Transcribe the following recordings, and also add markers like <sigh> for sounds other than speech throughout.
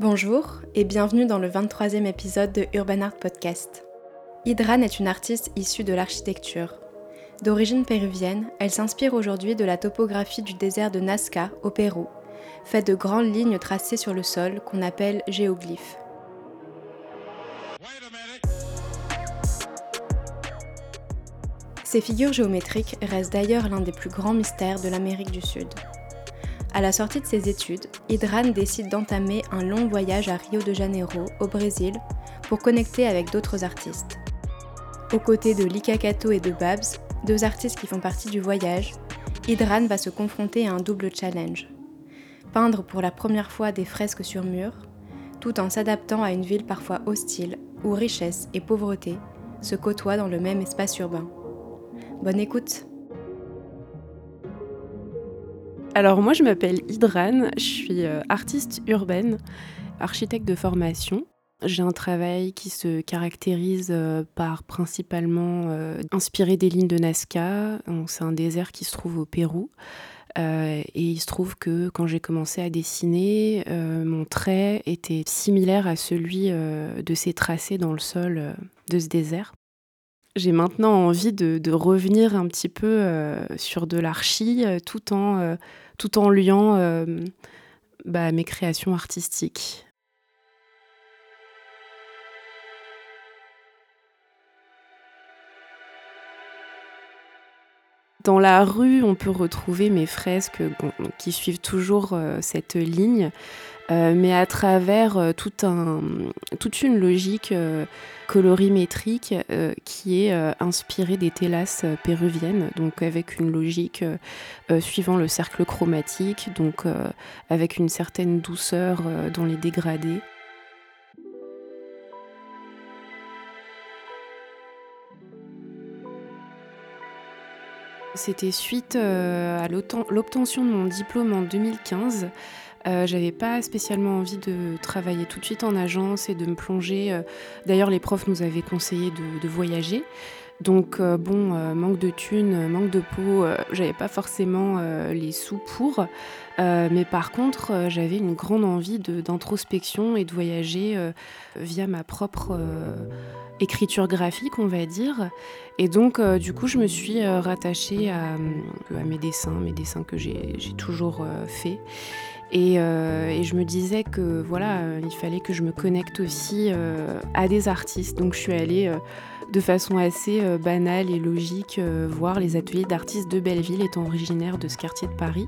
Bonjour et bienvenue dans le 23e épisode de Urban Art Podcast. Hydran est une artiste issue de l'architecture. D'origine péruvienne, elle s'inspire aujourd'hui de la topographie du désert de Nazca au Pérou, faite de grandes lignes tracées sur le sol qu'on appelle géoglyphes. Ces figures géométriques restent d'ailleurs l'un des plus grands mystères de l'Amérique du Sud. À la sortie de ses études, Hydran décide d'entamer un long voyage à Rio de Janeiro, au Brésil, pour connecter avec d'autres artistes. Aux côtés de Lika Kato et de Babs, deux artistes qui font partie du voyage, Hydran va se confronter à un double challenge. Peindre pour la première fois des fresques sur mur, tout en s'adaptant à une ville parfois hostile, où richesse et pauvreté se côtoient dans le même espace urbain. Bonne écoute Alors moi je m'appelle Hydran, je suis euh, artiste urbaine, architecte de formation. J'ai un travail qui se caractérise euh, par principalement euh, inspiré des lignes de Nazca. C'est un désert qui se trouve au Pérou. et il se trouve que quand j'ai commencé à dessiner, mon trait était similaire à celui de ces tracés dans le sol de ce désert. J'ai maintenant envie de, revenir un petit peu sur de l'archi tout en tout en liant euh, bah, mes créations artistiques. Dans la rue, on peut retrouver mes fresques qui suivent toujours euh, cette ligne. Euh, mais à travers euh, toute une logique colorimétrique qui est inspirée des télas péruviennes, donc avec une logique suivant le cercle chromatique, donc avec une certaine douceur dans les dégradés. C'était suite à l'obtention de mon diplôme en 2015. Euh, j'avais pas spécialement envie de travailler tout de suite en agence et de me plonger. Euh, d'ailleurs, les profs nous avaient conseillé de, voyager. Donc euh, bon, manque de thunes, manque de peau, j'avais pas forcément les sous pour. mais par contre, j'avais une grande envie d'introspection et de voyager via ma propre écriture graphique, on va dire. Et donc, du coup, je me suis rattachée à, à, mes dessins, mes dessins que j'ai toujours faits. Euh, et, je me disais que voilà, euh, il fallait que je me connecte aussi euh, à des artistes. Donc je suis allée de façon assez banale et logique voir les ateliers d'artistes de Belleville, étant originaire de ce quartier de Paris.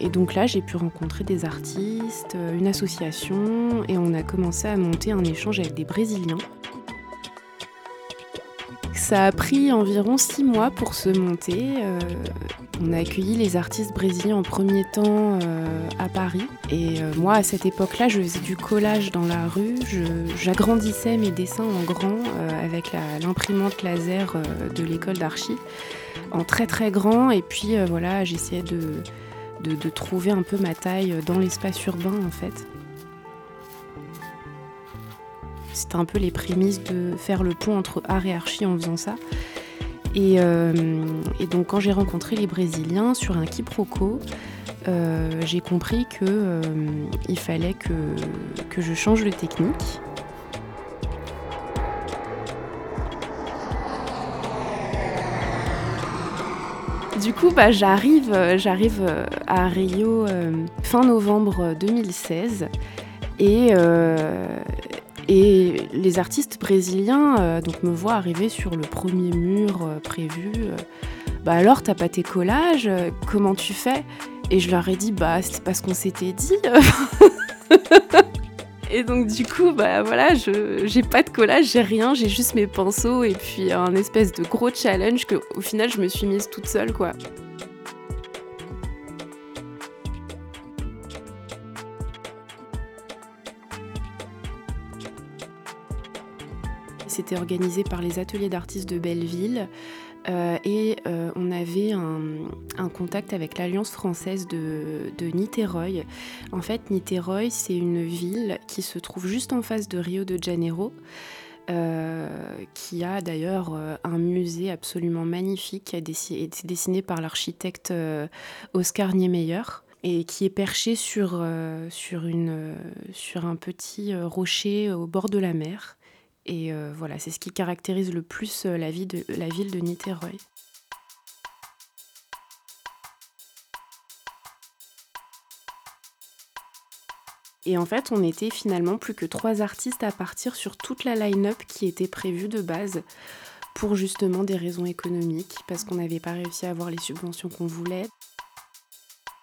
Et donc là, j'ai pu rencontrer des artistes, une association, et on a commencé à monter un échange avec des Brésiliens. Ça a pris environ six mois pour se monter. On a accueilli les artistes brésiliens en premier temps euh, à Paris. Et euh, moi, à cette époque-là, je faisais du collage dans la rue. J'agrandissais mes dessins en grand euh, avec l'imprimante laser de l'école d'archi en très très grand. Et puis voilà, j'essayais de, de, trouver un peu ma taille dans l'espace urbain en fait. C'était un peu les prémices de faire le pont entre art et archi en faisant ça. Euh, et, donc quand j'ai rencontré les Brésiliens sur un quiproquo, euh, j'ai compris qu'il euh, fallait que, que je change de technique. Du coup, bah, j'arrive, j'arrive à Rio fin novembre 2016 et, les artistes brésiliens euh, donc me voient arriver sur le premier mur euh, prévu. Euh, bah alors, t'as pas tes collages Comment tu fais? Et je leur ai dit, bah c'est parce qu'on s'était dit. <laughs> et donc du coup, bah voilà, je j'ai pas de collage, j'ai rien, j'ai juste mes pinceaux et puis un espèce de gros challenge que au final je me suis mise toute seule quoi. C'était organisé par les ateliers d'artistes de Belleville. Euh, et euh, on avait un, contact avec l'Alliance française de, de, Niterói. En fait, Niterói, c'est une ville qui se trouve juste en face de Rio de Janeiro, euh, qui a d'ailleurs un musée absolument magnifique, qui a été dessiné par l'architecte Oscar Niemeyer. et qui est perché sur, sur, une, sur un petit rocher au bord de la mer. Et voilà, c'est ce qui caractérise le plus la, vie de, la ville de Niteroi. Et en fait, on était finalement plus que trois artistes à partir sur toute la line-up qui était prévue de base pour justement des raisons économiques, parce qu'on n'avait pas réussi à avoir les subventions qu'on voulait.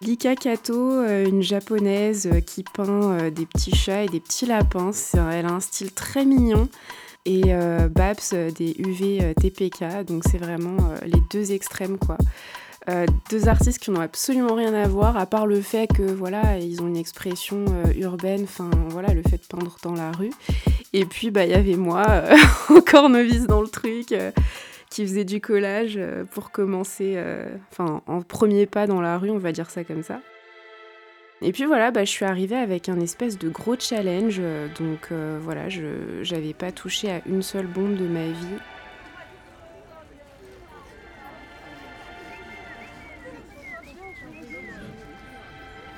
Lika Kato, euh, une japonaise euh, qui peint euh, des petits chats et des petits lapins, elle a un style très mignon. Et Babs, des UV TPK, donc c'est vraiment les deux extrêmes quoi. Deux artistes qui n'ont absolument rien à voir, à part le fait que voilà, ils ont une expression urbaine, enfin voilà, le fait de peindre dans la rue. Et puis bah il y avait moi, <laughs> encore novice dans le truc, qui faisait du collage pour commencer, enfin en premier pas dans la rue, on va dire ça comme ça. Et puis voilà, bah, je suis arrivée avec un espèce de gros challenge, donc voilà, je n'avais pas touché à une seule bombe de ma vie.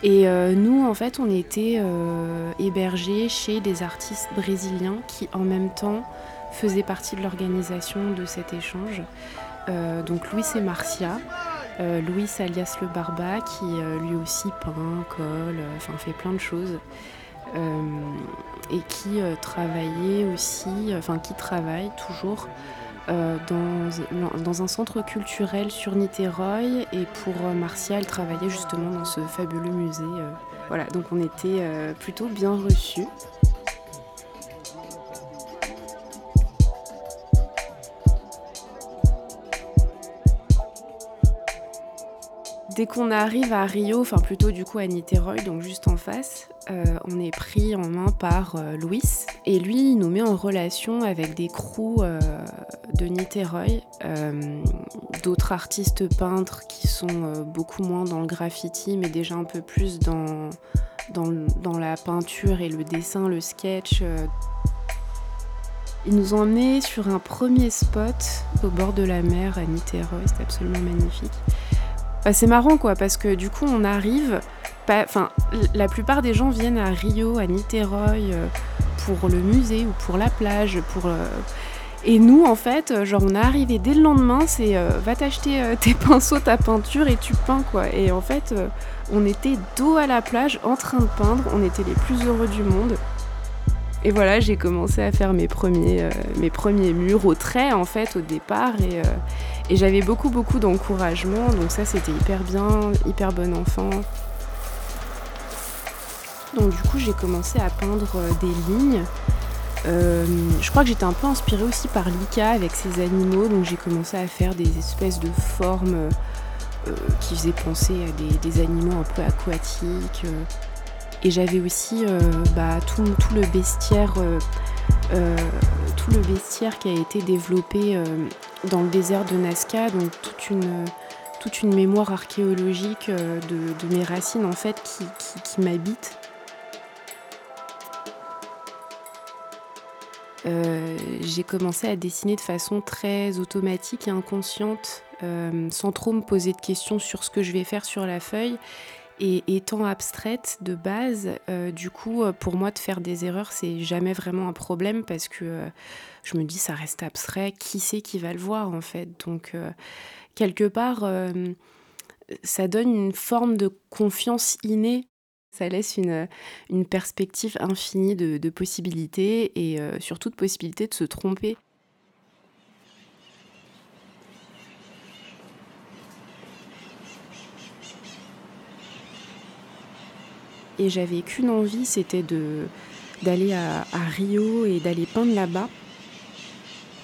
Et euh, nous, en fait, on était euh, hébergés chez des artistes brésiliens qui, en même temps, faisaient partie de l'organisation de cet échange. Euh, donc Louis et Marcia, Louis alias le Barba, qui lui aussi peint, colle, enfin fait plein de choses. et qui travaillait aussi, enfin qui travaille toujours euh, dans, un centre culturel sur Niteroi et pour euh, Marcia, elle travaillait justement dans ce fabuleux musée. Euh. voilà, donc on était plutôt bien reçus. Dès qu'on arrive à Rio, enfin plutôt du coup à Niteroi, donc juste en face, on est pris en main par Louis. Et lui, il nous met en relation avec des crews de Niteroi, euh, d'autres artistes peintres qui sont euh, beaucoup moins dans le graffiti, mais déjà un peu plus dans, la peinture et le dessin, le sketch. Euh. Ils nous ont emmenés sur un premier spot au bord de la mer à Niteroi, c'est absolument magnifique. Bah, c'est marrant quoi, parce que du coup on arrive, la plupart des gens viennent à Rio, à Niteroi pour le musée ou pour la plage, pour et nous, en fait, euh, genre, on est arrivé dès le lendemain, c'est euh, va t'acheter euh, <laughs> tes pinceaux, ta peinture et tu peins, quoi. Et en fait, on était dos à la plage en train de peindre, on était les plus heureux du monde. Et voilà, j'ai commencé à faire mes premiers, mes premiers murs au trait, en fait, au départ. Et, et j'avais beaucoup, beaucoup d'encouragement, donc ça, c'était hyper bien, hyper bon enfant. Donc, du coup, j'ai commencé à peindre des lignes. Euh, je crois que j'étais un peu inspirée aussi par Lika avec ses animaux, donc j'ai commencé à faire des espèces de formes euh, qui faisaient penser à des, animaux un peu aquatiques. Euh. Et j'avais aussi bah, tout, le bestiaire. tout le bestiaire qui a été développé dans le désert de Nazca, donc toute une, toute une mémoire archéologique de, mes racines en fait qui, qui m'habite Euh, j'ai commencé à dessiner de façon très automatique et inconsciente, euh, sans trop me poser de questions sur ce que je vais faire sur la feuille. Et étant abstraite de base, euh, du coup, pour moi, de faire des erreurs, c'est jamais vraiment un problème parce que je me dis, ça reste abstrait, qui sait qui va le voir en fait? Donc, quelque part, ça donne une forme de confiance innée ça laisse une, perspective infinie de, possibilités et euh, surtout de possibilités de se tromper. Et j'avais qu'une envie, c'était d'aller à, Rio et d'aller peindre là-bas.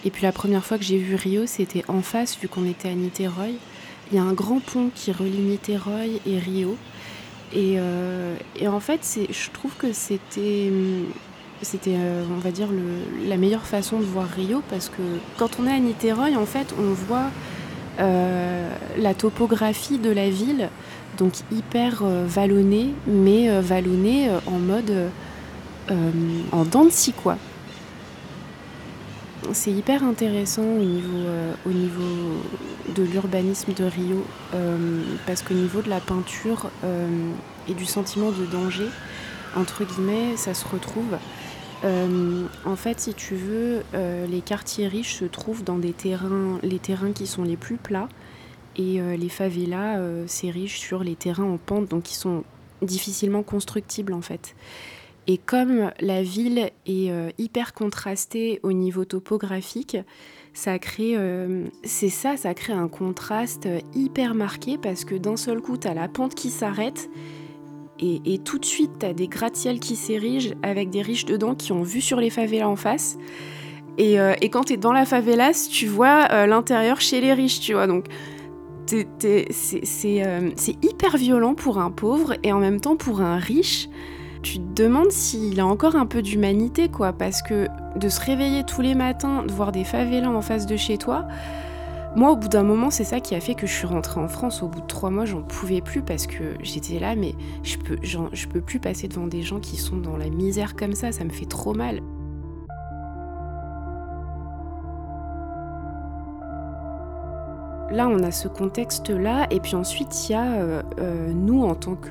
Et puis la première fois que j'ai vu Rio, c'était en face, vu qu'on était à Niteroi. Il y a un grand pont qui relie Niteroi et Rio. Euh, et, en fait, je trouve que c'était, c'était euh, on va dire, la meilleure façon de voir Rio parce que quand on est à Niteroi, en fait, on voit euh, la topographie de la ville, donc hyper vallonnée, mais vallonnée en mode en dents de scie, quoi. c'est hyper intéressant au niveau, au niveau de l'urbanisme de Rio, parce qu'au niveau de la peinture et du sentiment de danger, entre guillemets, ça se retrouve. en fait, si tu veux, les quartiers riches se trouvent dans des terrains, les terrains qui sont les plus plats, et les favelas s'érigent sur les terrains en pente, donc qui sont difficilement constructibles en fait. Et comme la ville est euh, hyper contrastée au niveau topographique, ça crée, euh, c'est ça, ça crée un contraste hyper marqué parce que d'un seul coup, tu as la pente qui s'arrête et, tout de suite, tu as des gratte-ciels qui s'érigent avec des riches dedans qui ont vu sur les favelas en face. Et, euh, quand tu es dans la favelas, tu vois l'intérieur chez les riches, tu vois. Donc, c'est hyper violent pour un pauvre et en même temps pour un riche tu te demandes s'il a encore un peu d'humanité, quoi, parce que de se réveiller tous les matins, de voir des favelas en face de chez toi, moi, au bout d'un moment, c'est ça qui a fait que je suis rentrée en France. Au bout de trois mois, j'en pouvais plus parce que j'étais là, mais je peux, je peux plus passer devant des gens qui sont dans la misère comme ça, ça me fait trop mal. Là, on a ce contexte-là, et puis ensuite, il y a euh, euh, nous en tant que,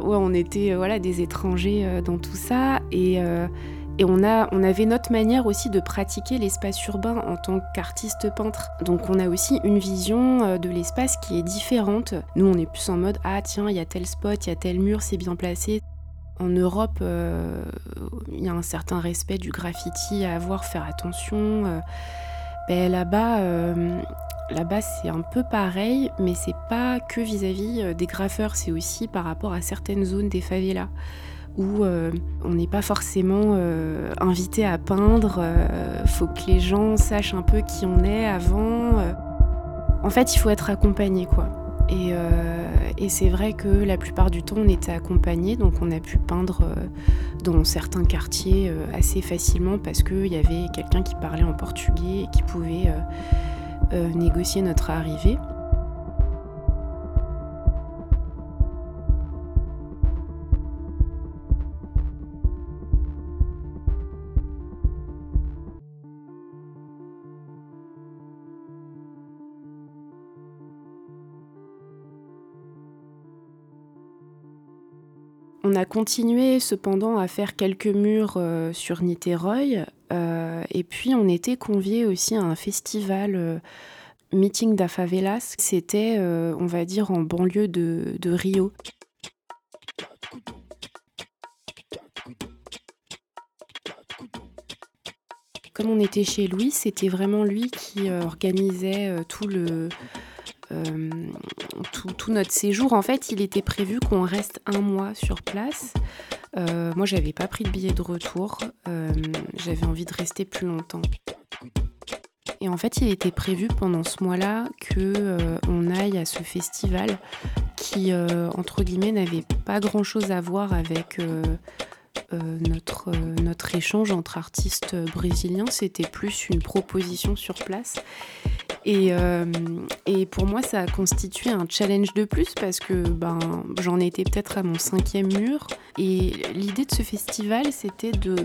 Ouais, on était euh, des étrangers dans tout ça, et, et on, a, on avait notre manière aussi de pratiquer l'espace urbain en tant qu'artiste peintre. Donc on a aussi une vision de l'espace qui est différente. Nous, on est plus en mode ah tiens, il y a tel spot, il y a tel mur, c'est bien placé. En Europe, il y a un certain respect du graffiti à avoir, faire attention. Ben, là-bas, euh, là-bas c'est un peu pareil, mais c'est pas que vis-à-vis euh, des graffeurs, c'est aussi par rapport à certaines zones des favelas où euh, on n'est pas forcément invité à peindre. faut que les gens sachent un peu qui on est avant. En fait, il faut être accompagné, quoi. Et, et c'est vrai que la plupart du temps, on était accompagné, donc on a pu peindre dans certains quartiers euh, assez facilement parce qu'il y avait quelqu'un qui parlait en portugais et qui pouvait euh, euh, négocier notre arrivée. On a continué cependant à faire quelques murs euh, sur Niteroi euh, et puis on était conviés aussi à un festival euh, Meeting da Favelas. C'était, on va dire, en banlieue de, de Rio. Comme on était chez Louis, c'était vraiment lui qui organisait tout le, euh, tout, notre séjour. En fait, il était prévu qu'on reste un mois sur place. Euh, moi, j'avais pas pris de billet de retour. Euh, j'avais envie de rester plus longtemps. Et en fait, il était prévu pendant ce mois-là que on aille à ce festival qui, entre guillemets, n'avait pas grand-chose à voir avec notre échange entre artistes brésiliens. C'était plus une proposition sur place. Euh, et, pour moi, ça a constitué un challenge de plus parce que ben, j'en étais peut-être à mon cinquième mur. Et l'idée de ce festival, c'était de,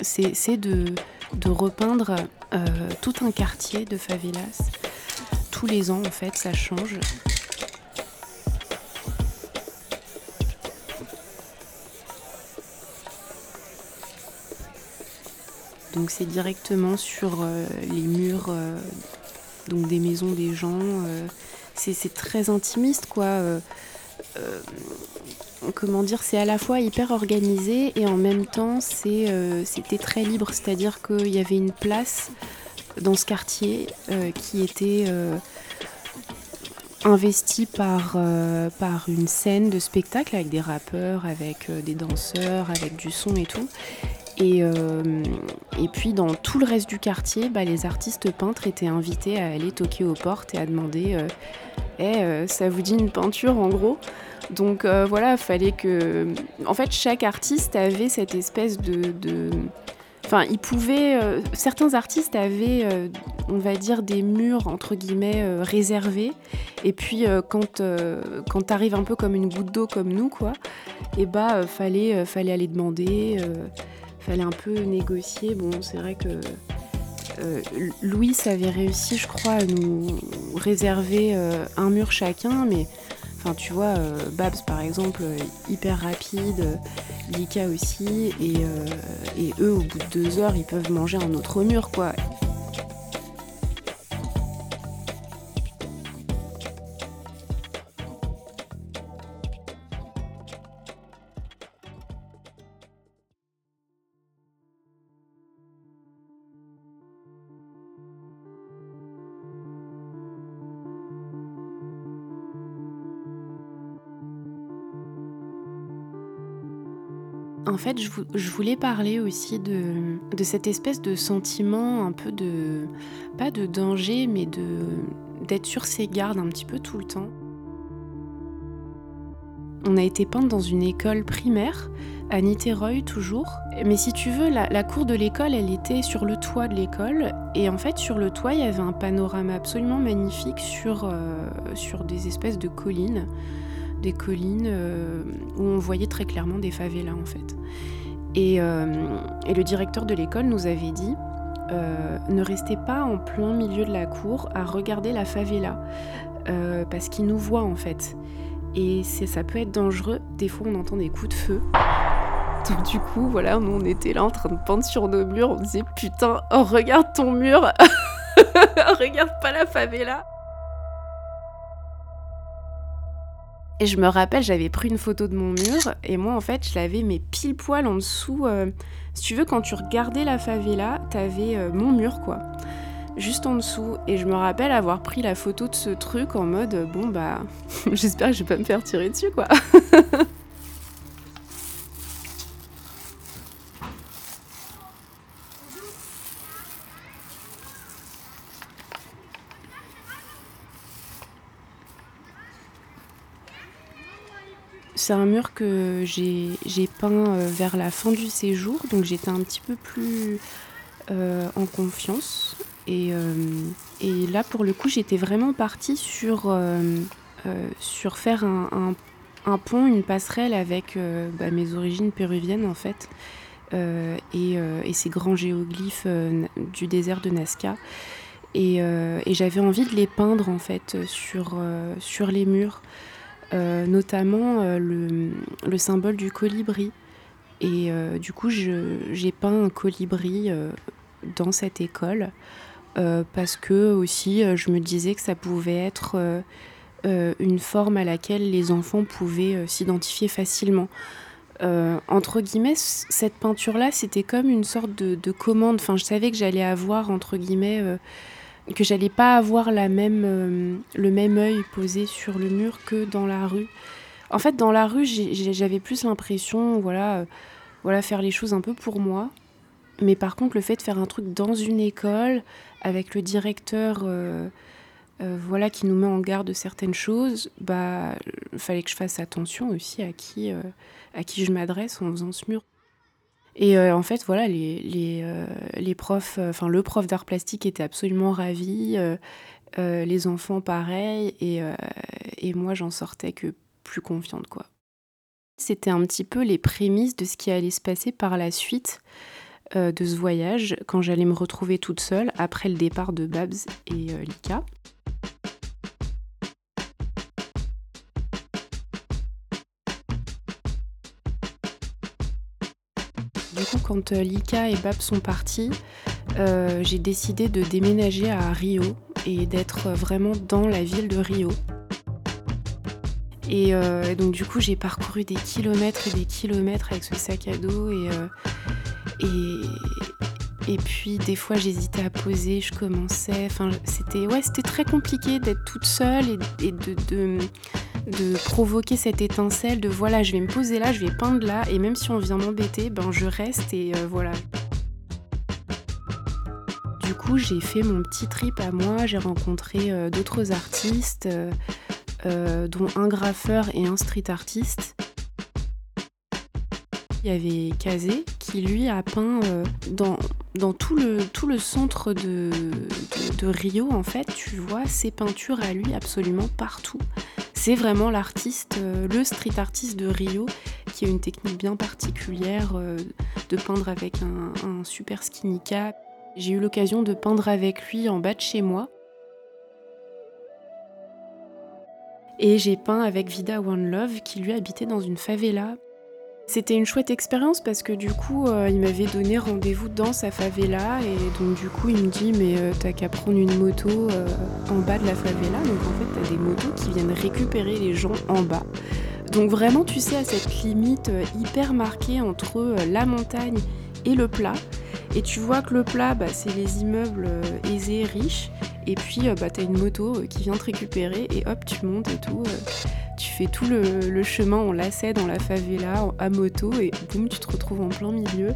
c'est, de, de repeindre euh, tout un quartier de favelas. Tous les ans, en fait, ça change. Donc c'est directement sur euh, les murs donc des maisons des gens. Euh, c'est très intimiste, quoi. Euh, euh, comment dire, c'est à la fois hyper organisé et en même temps c'était très libre, c'est-à-dire qu'il y avait une place dans ce quartier qui était investie par, par une scène de spectacle avec des rappeurs, avec des danseurs, avec du son et tout. Euh, et, puis dans tout le reste du quartier, bah, les artistes peintres étaient invités à aller toquer aux portes et à demander euh, euh, ça vous dit une peinture en gros? Donc voilà, fallait que. En fait, chaque artiste avait cette espèce de. Enfin, ils pouvaient. certains artistes avaient, on va dire, des murs entre guillemets réservés. Et puis, quand, quand t'arrives un peu comme une goutte d'eau comme nous, quoi, et eh bah, fallait, fallait aller demander fallait un peu négocier. Bon, c'est vrai que euh, Louis avait réussi, je crois, à nous réserver euh, un mur chacun, mais enfin, tu vois, euh, Babs par exemple, hyper rapide, Lika aussi, et, et, eux, au bout de deux heures, ils peuvent manger un autre mur, quoi. Fait, je, voulais parler aussi de, cette espèce de sentiment un peu de, pas de danger, mais d'être sur ses gardes un petit peu tout le temps. On a été peinte dans une école primaire, à Niteroi toujours. Mais si tu veux, la, cour de l'école, elle était sur le toit de l'école. Et en fait, sur le toit, il y avait un panorama absolument magnifique sur, euh, sur des espèces de collines des collines euh, où on voyait très clairement des favelas en fait. Et, euh, le directeur de l'école nous avait dit euh, ne restez pas en plein milieu de la cour à regarder la favela parce qu'il nous voit en fait. Et ça peut être dangereux. Des fois, on entend des coups de feu. Donc du coup, voilà, on était là en train de peindre sur nos murs. On disait putain, oh, regarde ton mur, <laughs> regarde pas la favela. Et je me rappelle, j'avais pris une photo de mon mur et moi en fait, je l'avais mais pile poil en dessous. Euh, si tu veux, quand tu regardais la favela, t'avais euh, mon mur quoi, juste en dessous. Et je me rappelle avoir pris la photo de ce truc en mode bon bah, <laughs> j'espère que je vais pas me faire tirer dessus quoi. <laughs> C'est un mur que j'ai peint euh, vers la fin du séjour, donc j'étais un petit peu plus euh, en confiance. Euh, et, là, pour le coup, j'étais vraiment partie sur, faire un, pont, une passerelle avec bah, mes origines péruviennes en fait, et, ces grands géoglyphes du désert de Nazca. Et, j'avais envie de les peindre en fait sur les murs. Euh, notamment euh, le, symbole du colibri. Et euh, du coup, j'ai peint un colibri dans cette école parce que aussi, je me disais que ça pouvait être une forme à laquelle les enfants pouvaient s'identifier facilement. entre guillemets, cette peinture-là, c'était comme une sorte de, de, commande. Enfin, je savais que j'allais avoir, entre guillemets, que j'allais pas avoir la même, euh, le même œil posé sur le mur que dans la rue. En fait, dans la rue, j'avais plus l'impression, voilà, euh, voilà, faire les choses un peu pour moi. Mais par contre, le fait de faire un truc dans une école, avec le directeur, euh, voilà, qui nous met en garde de certaines choses, bah, fallait que je fasse attention aussi à qui, à qui je m'adresse en faisant ce mur. Et euh, en fait, voilà, les, les, euh, les profs, euh, enfin le prof d'art plastique était absolument ravi, les enfants pareil, et, et moi j'en sortais que plus confiante quoi. C'était un petit peu les prémices de ce qui allait se passer par la suite de ce voyage, quand j'allais me retrouver toute seule après le départ de Babs et Lika. Quand euh, Lika et Bab sont partis, euh, j'ai décidé de déménager à Rio et d'être vraiment dans la ville de Rio. Et euh, donc du coup j'ai parcouru des kilomètres et des kilomètres avec ce sac à dos et, puis des fois j'hésitais à poser, je commençais, enfin c'était très compliqué d'être toute seule et, de provoquer cette étincelle de voilà, je vais me poser là, je vais peindre là, et même si on vient m'embêter, ben je reste et euh, voilà. Du coup, j'ai fait mon petit trip à moi, j'ai rencontré euh, d'autres artistes, euh, dont un graffeur et un street artiste. Il y avait Kazé qui lui a peint dans, dans tout, le, tout le centre de, de, Rio, en fait, tu vois ses peintures à lui absolument partout c'est vraiment l'artiste, euh, le street artiste de Rio qui a une technique bien particulière de peindre avec un, super skinny cap. J'ai eu l'occasion de peindre avec lui en bas de chez moi. Et j'ai peint avec Vida One Love qui lui habitait dans une favela c'était une chouette expérience parce que du coup, euh, il m'avait donné rendez-vous dans sa favela et donc du coup, il me dit mais euh, t'as qu'à prendre une moto euh, en bas de la favela. Donc en fait, t'as des motos qui viennent récupérer les gens en bas. Donc vraiment, tu sais, à cette limite hyper marquée entre la montagne et le plat. Et tu vois que le plat, bah, c'est les immeubles aisés, riches. Et puis, bah, t'as une moto qui vient te récupérer et hop, tu montes et tout. Tu fais tout le, chemin en lacet dans la favela, à moto, et boum, tu te retrouves en plein milieu.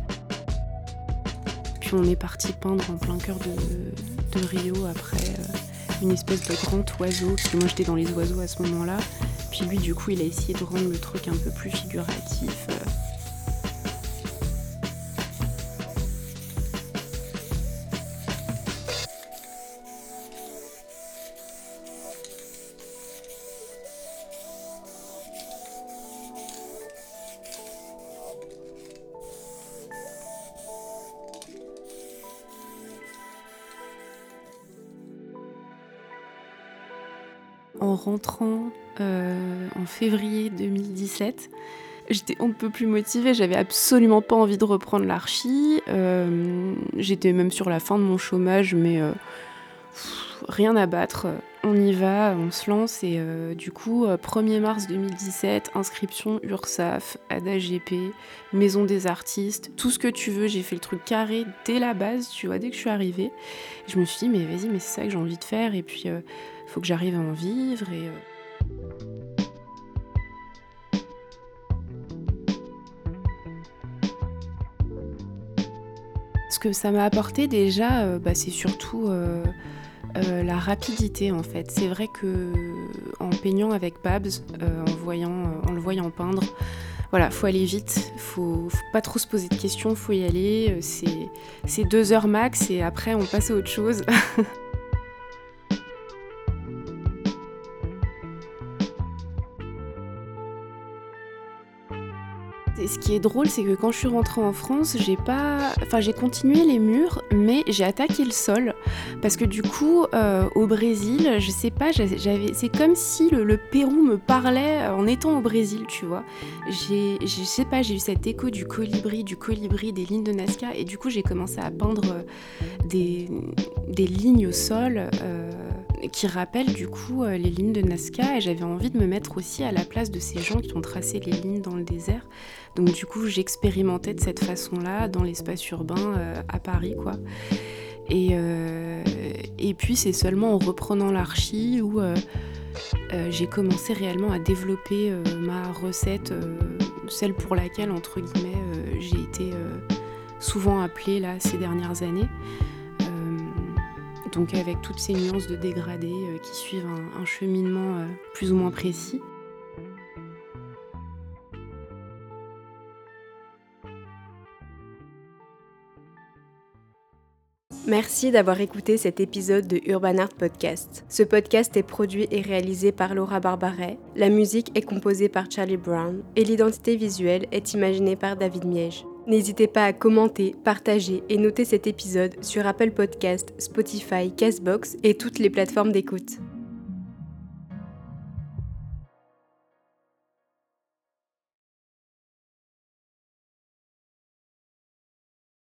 Puis on est parti peindre en plein cœur de, Rio après euh, une espèce de grand oiseau, parce que moi j'étais dans les oiseaux à ce moment-là. Puis lui, du coup, il a essayé de rendre le truc un peu plus figuratif. En rentrant euh, en février 2017. J'étais un peu plus motivée, j'avais absolument pas envie de reprendre l'archi. Euh, j'étais même sur la fin de mon chômage, mais euh, rien à battre. On y va, on se lance et du coup, 1er mars 2017, inscription URSAF, ADAGP, Maison des artistes, tout ce que tu veux. J'ai fait le truc carré dès la base, tu vois, dès que je suis arrivée. je me suis dit, mais vas-y, mais c'est ça que j'ai envie de faire. Et puis, faut que j'arrive à en vivre. Euh, Ce que ça m'a apporté déjà, euh, bah, c'est surtout euh, la rapidité en fait. C'est vrai que en peignant avec Babs, en, voyant, en le voyant peindre, voilà, faut aller vite, faut, faut pas trop se poser de questions, faut y aller. C'est deux heures max et après on passe à autre chose. <laughs> ce qui est drôle, c'est que quand je suis rentrée en France, j'ai pas, enfin j'ai continué les murs, mais j'ai attaqué le sol parce que du coup, euh, au Brésil, je sais pas, j'avais, c'est comme si le, Pérou me parlait en étant au Brésil, tu vois. J'ai, je sais pas, j'ai eu cet écho du colibri, du colibri, des lignes de Nazca, et du coup j'ai commencé à peindre euh, des, lignes au sol. Euh, qui rappellent du coup les lignes de Nazca et j'avais envie de me mettre aussi à la place de ces gens qui ont tracé les lignes dans le désert donc du coup, j'expérimentais de cette façon-là dans l'espace urbain euh, à Paris, quoi. Et, euh, et puis c'est seulement en reprenant l'archi où euh, j'ai commencé réellement à développer ma recette, celle pour laquelle, entre guillemets, j'ai été souvent appelée là ces dernières années. donc avec toutes ces nuances de dégradé qui suivent un cheminement plus ou moins précis. Merci d'avoir écouté cet épisode de Urban Art Podcast. Ce podcast est produit et réalisé par Laura Barbaret, la musique est composée par Charlie Brown et l'identité visuelle est imaginée par David Miege. N'hésitez pas à commenter, partager et noter cet épisode sur Apple Podcast, Spotify, Castbox et toutes les plateformes d'écoute.